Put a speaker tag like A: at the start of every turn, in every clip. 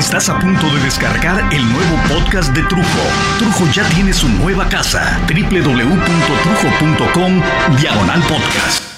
A: Estás a punto de descargar el nuevo podcast de Trujo. Trujo ya tiene su nueva casa. www.trujo.com Diagonal Podcast.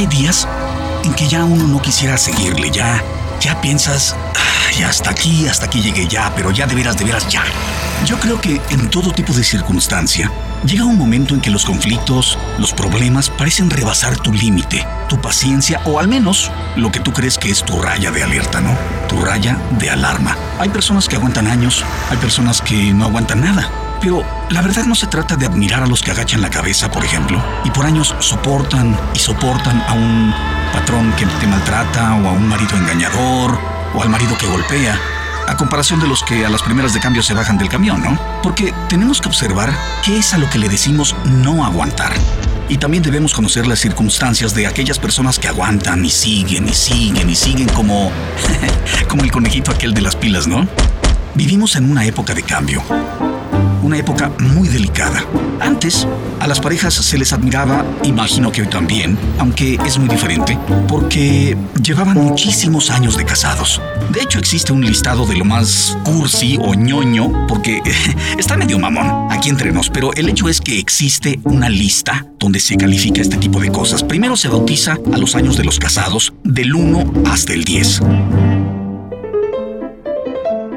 B: Hay días en que ya uno no quisiera seguirle, ya, ya piensas, "Ay, hasta aquí, hasta aquí llegué ya, pero ya de veras, de veras, ya. Yo creo que en todo tipo de circunstancia, llega un momento en que los conflictos, los problemas parecen rebasar tu límite, tu paciencia o al menos lo que tú crees que es tu raya de alerta, ¿no? Tu raya de alarma. Hay personas que aguantan años, hay personas que no aguantan nada. Pero la verdad no se trata de admirar a los que agachan la cabeza, por ejemplo, y por años soportan y soportan a un patrón que te maltrata o a un marido engañador o al marido que golpea, a comparación de los que a las primeras de cambio se bajan del camión, ¿no? Porque tenemos que observar qué es a lo que le decimos no aguantar. Y también debemos conocer las circunstancias de aquellas personas que aguantan y siguen y siguen y siguen como como el conejito aquel de las pilas, ¿no? Vivimos en una época de cambio, una época muy delicada. Antes, a las parejas se les admiraba, imagino que hoy también, aunque es muy diferente, porque llevaban muchísimos años de casados. De hecho, existe un listado de lo más cursi o ñoño, porque está medio mamón, aquí entre nos, pero el hecho es que existe una lista donde se califica este tipo de cosas. Primero se bautiza a los años de los casados, del 1 hasta el 10.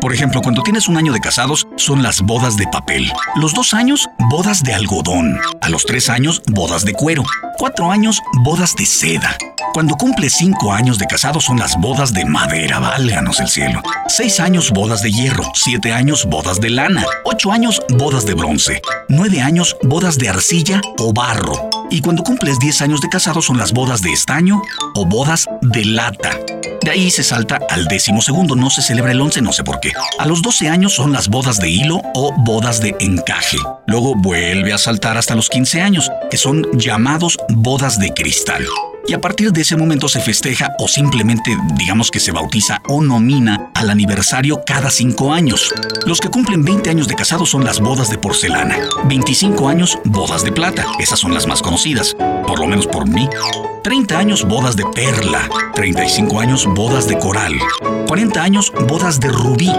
B: Por ejemplo, cuando tienes un año de casados, son las bodas de papel. Los dos años, bodas de algodón. A los tres años, bodas de cuero. Cuatro años, bodas de seda. Cuando cumple cinco años de casados son las bodas de madera, válganos el cielo. Seis años, bodas de hierro. Siete años, bodas de lana. Ocho años, bodas de bronce. Nueve años, bodas de arcilla o barro. Y cuando cumples 10 años de casado son las bodas de estaño o bodas de lata. De ahí se salta al décimo segundo, no se celebra el 11, no sé por qué. A los 12 años son las bodas de hilo o bodas de encaje. Luego vuelve a saltar hasta los 15 años, que son llamados bodas de cristal. Y a partir de ese momento se festeja o simplemente digamos que se bautiza o nomina al aniversario cada 5 años. Los que cumplen 20 años de casado son las bodas de porcelana. 25 años, bodas de plata. Esas son las más conocidas, por lo menos por mí. 30 años, bodas de perla. 35 años, bodas de coral. 40 años, bodas de rubí.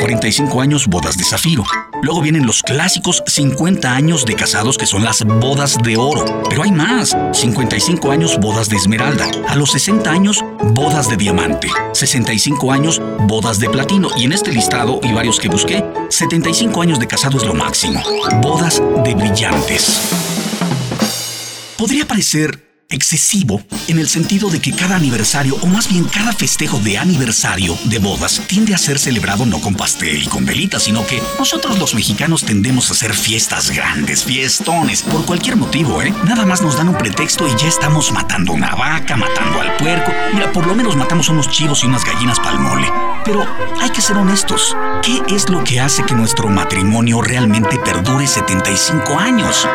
B: 45 años, bodas de zafiro. Luego vienen los clásicos 50 años de casados que son las bodas de oro. Pero hay más. 55 años, bodas de esmeralda. A los 60 años, bodas de diamante. 65 años, bodas de platino. Y en este listado y varios que busqué, 75 años de casado es lo máximo. Bodas de brillantes. Podría parecer excesivo en el sentido de que cada aniversario, o más bien cada festejo de aniversario de bodas, tiende a ser celebrado no con pastel y con velitas, sino que nosotros los mexicanos tendemos a hacer fiestas grandes, fiestones, por cualquier motivo, ¿eh? Nada más nos dan un pretexto y ya estamos matando una vaca, matando al puerco. Mira, por lo menos matamos unos chivos y unas gallinas pa'l mole. Pero hay que ser honestos. ¿Qué es lo que hace que nuestro matrimonio realmente perdure 75 años?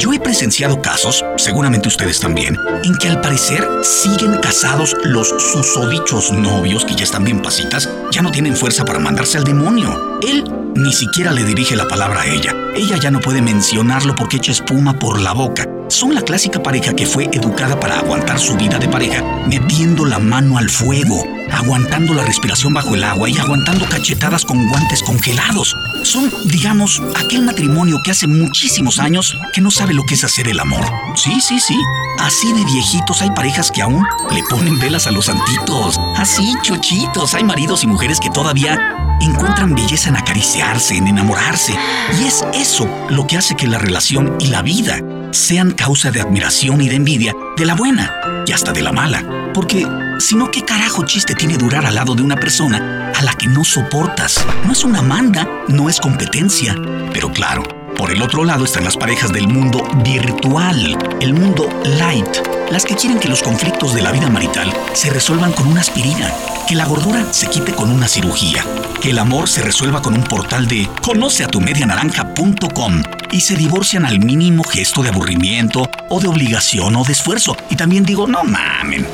B: Yo he presenciado casos, seguramente ustedes también, en que al parecer siguen casados los susodichos novios que ya están bien pasitas, ya no tienen fuerza para mandarse al demonio. Él ni siquiera le dirige la palabra a ella. Ella ya no puede mencionarlo porque echa espuma por la boca. Son la clásica pareja que fue educada para aguantar su vida de pareja, metiendo la mano al fuego, aguantando la respiración bajo el agua y aguantando cachetadas con guantes congelados. Son, digamos, aquel matrimonio que hace muchísimos años que no sabe lo que es hacer el amor. Sí, sí, sí. Así de viejitos hay parejas que aún le ponen velas a los santitos. Así, chochitos. Hay maridos y mujeres que todavía encuentran belleza en acariciarse, en enamorarse. Y es eso lo que hace que la relación y la vida sean causa de admiración y de envidia, de la buena y hasta de la mala. Porque si no, ¿qué carajo chiste tiene durar al lado de una persona a la que no soportas? No es una manda, no es competencia. Pero claro, Por el otro lado están las parejas del mundo virtual, el mundo light, las que quieren que los conflictos de la vida marital se resuelvan con una aspirina, que la gordura se quite con una cirugía, que el amor se resuelva con un portal de conoceatumedianaranja.com y se divorcian al mínimo gesto de aburrimiento o de obligación o de esfuerzo. Y también digo, no mamen,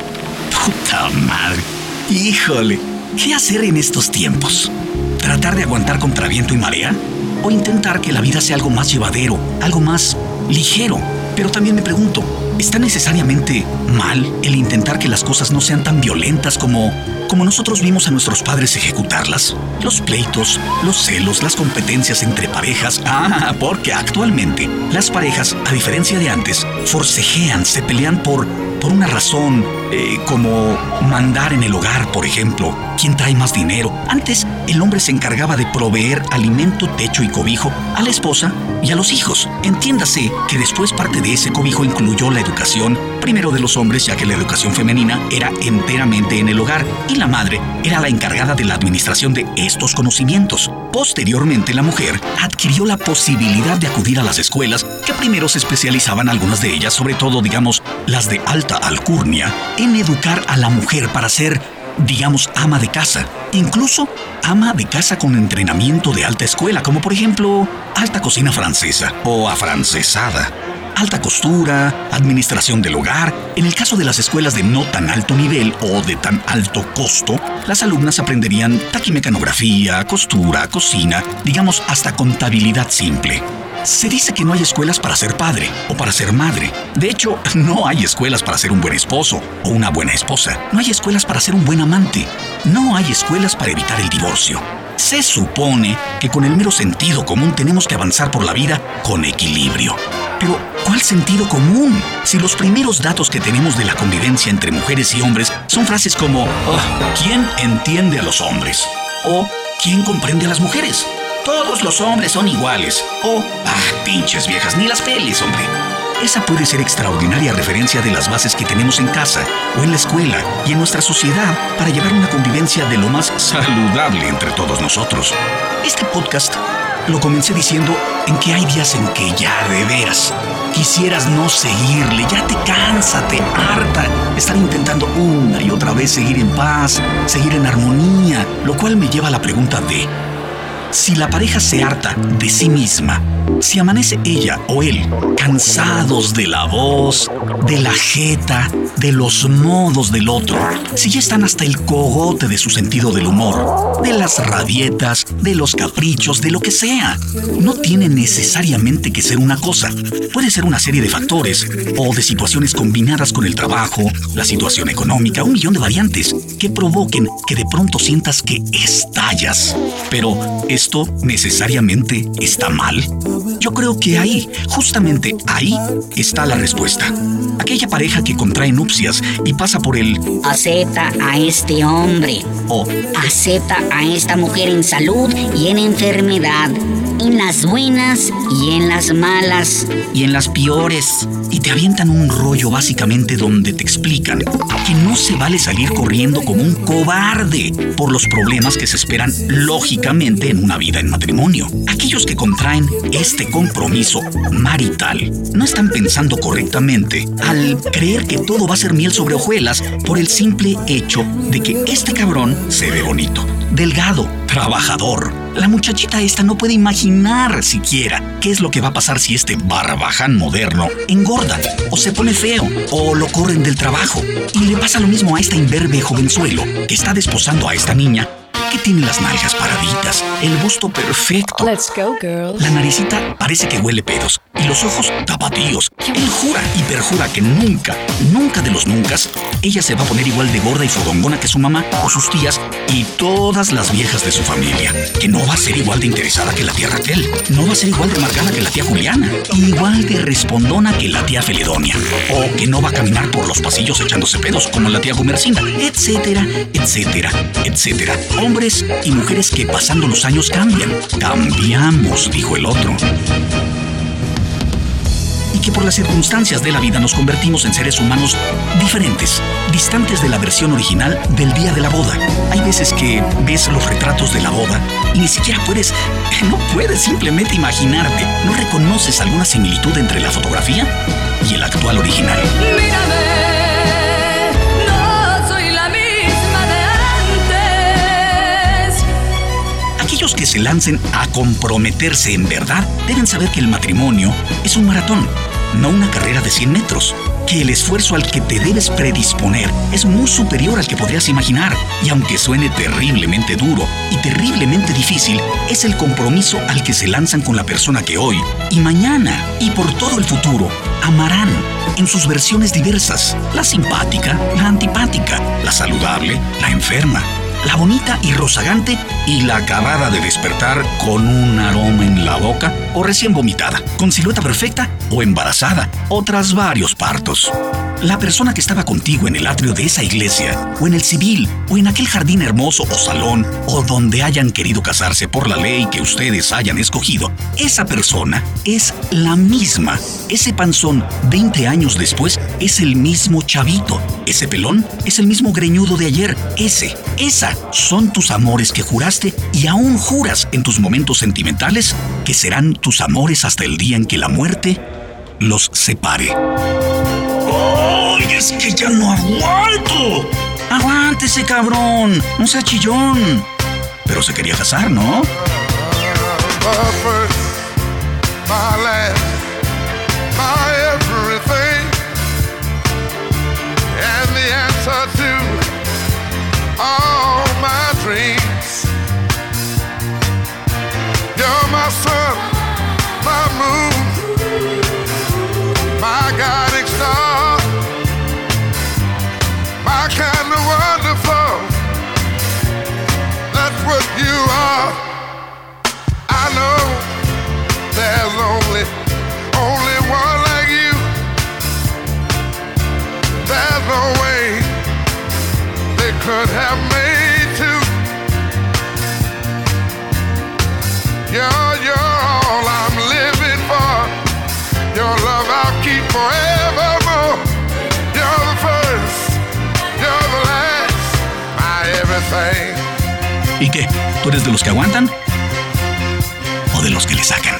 B: puta madre, híjole, ¿qué hacer en estos tiempos? ¿Tratar de aguantar contra viento y marea? ¿O intentar que la vida sea algo más llevadero, algo más ligero? Pero también me pregunto, ¿está necesariamente mal el intentar que las cosas no sean tan violentas como, como nosotros vimos a nuestros padres ejecutarlas? Los pleitos, los celos, las competencias entre parejas. Ah, porque actualmente las parejas, a diferencia de antes, forcejean, se pelean por, por una razón, eh, como mandar en el hogar, por ejemplo, quién trae más dinero. Antes, el hombre se encargaba de proveer alimento, techo y cobijo a la esposa y a los hijos. Entiéndase que después parte de ese cobijo incluyó la educación, primero de los hombres, ya que la educación femenina era enteramente en el hogar, y la madre era la encargada de la administración de estos conocimientos. Posteriormente, la mujer adquirió la posibilidad de acudir a las escuelas, que primero se especializaban algunas de ellas, sobre todo, digamos, las de alta alcurnia, en educar a la mujer para ser digamos, ama de casa, incluso ama de casa con entrenamiento de alta escuela, como por ejemplo alta cocina francesa o afrancesada, alta costura, administración del hogar. En el caso de las escuelas de no tan alto nivel o de tan alto costo, las alumnas aprenderían taquimecanografía, costura, cocina, digamos hasta contabilidad simple. Se dice que no hay escuelas para ser padre o para ser madre. De hecho, no hay escuelas para ser un buen esposo o una buena esposa. No hay escuelas para ser un buen amante. No hay escuelas para evitar el divorcio. Se supone que con el mero sentido común tenemos que avanzar por la vida con equilibrio. Pero, ¿cuál sentido común? Si los primeros datos que tenemos de la convivencia entre mujeres y hombres son frases como, "Ah, ¿quién entiende a los hombres? O ¿quién comprende a las mujeres? Todos los hombres son iguales. O, ah, pinches viejas, ni las pelis, hombre. Esa puede ser extraordinaria referencia de las bases que tenemos en casa o en la escuela y en nuestra sociedad para llevar una convivencia de lo más saludable entre todos nosotros. Este podcast lo comencé diciendo en que hay días en que ya de veras quisieras no seguirle, ya te cansa, te harta estar intentando una y otra vez seguir en paz, seguir en armonía, lo cual me lleva a la pregunta de si la pareja se harta de sí misma, si amanece ella o él cansados de la voz, de la jeta, de los modos del otro, si ya están hasta el cogote de su sentido del humor, de las rabietas, de los caprichos, de lo que sea, no tiene necesariamente que ser una cosa. Puede ser una serie de factores o de situaciones combinadas con el trabajo, la situación económica, un millón de variantes que provoquen que de pronto sientas que estallas. Pero ¿esto necesariamente está mal? Yo creo que ahí, justamente ahí, está la respuesta. Aquella pareja que contrae nupcias y pasa por el
C: Acepta a este hombre.
B: o
C: Acepta a esta mujer en salud y en enfermedad. En las buenas y en las malas.
B: y en las peores. Y te avientan un rollo básicamente donde te explican que no se vale salir corriendo como un cobarde por los problemas que se esperan lógicamente en una vida en matrimonio. Aquellos que contraen este compromiso marital no están pensando correctamente al creer que todo va a ser miel sobre hojuelas por el simple hecho de que este cabrón se ve bonito, delgado, trabajador. La muchachita esta no puede imaginar siquiera qué es lo que va a pasar si este barbaján moderno engorda o se pone feo o lo corren del trabajo. Y le pasa lo mismo a esta imberbe jovenzuelo que está desposando a esta niña que tiene las nalgas paraditas, el busto perfecto.
D: Let's go, girls.
B: La naricita parece que huele pedos y los ojos tapatíos. Él jura y perjura que nunca, nunca de los nunca, ella se va a poner igual de gorda y fodongona que su mamá o sus tías y todas las viejas de su familia. Que no va a ser igual de interesada que la tía Raquel, no va a ser igual de marcada que la tía Juliana, igual de respondona que la tía Feledonia, o que no va a caminar por los pasillos echándose pedos como la tía Gumercinda, etcétera, etcétera, etcétera. Hombres y mujeres que pasando los años cambian. Cambiamos, dijo el otro. y que por las circunstancias de la vida nos convertimos en seres humanos diferentes, distantes de la versión original del día de la boda. Hay veces que ves los retratos de la boda y ni siquiera puedes, no puedes simplemente imaginarte, no reconoces alguna similitud entre la fotografía y el actual original. Aquellos que se lancen a comprometerse en verdad deben saber que el matrimonio es un maratón, no una carrera de 100 metros que el esfuerzo al que te debes predisponer es muy superior al que podrías imaginar. Y aunque suene terriblemente duro y terriblemente difícil, es el compromiso al que se lanzan con la persona que hoy y mañana y por todo el futuro amarán en sus versiones diversas. La simpática, la antipática, la saludable, la enferma, la bonita y rozagante y la acabada de despertar con un aroma en la boca o recién vomitada, con silueta perfecta o embarazada o tras varios partos. La persona que estaba contigo en el atrio de esa iglesia, o en el civil, o en aquel jardín hermoso o salón, o donde hayan querido casarse por la ley que ustedes hayan escogido, esa persona es la misma. Ese panzón, 20 años después, es el mismo chavito. Ese pelón es el mismo greñudo de ayer. Ese, esa, son tus amores que juraste y aún juras en tus momentos sentimentales que serán tus amores hasta el día en que la muerte los separe es que ya no aguanto. Aguántese, cabrón. No sea chillón. Pero se quería casar, ¿no?
D: dreams. You're my sun. I'm living for. Your love I'll keep.
B: ¿Y qué? ¿Tú eres de los que aguantan? ¿O de los que le sacan?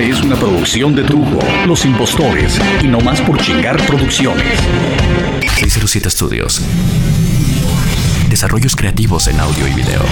B: Es una producción de Trujo, Los Impostores y No Más por Chingar Producciones.
E: 607 Studios. Desarrollos creativos en audio y video.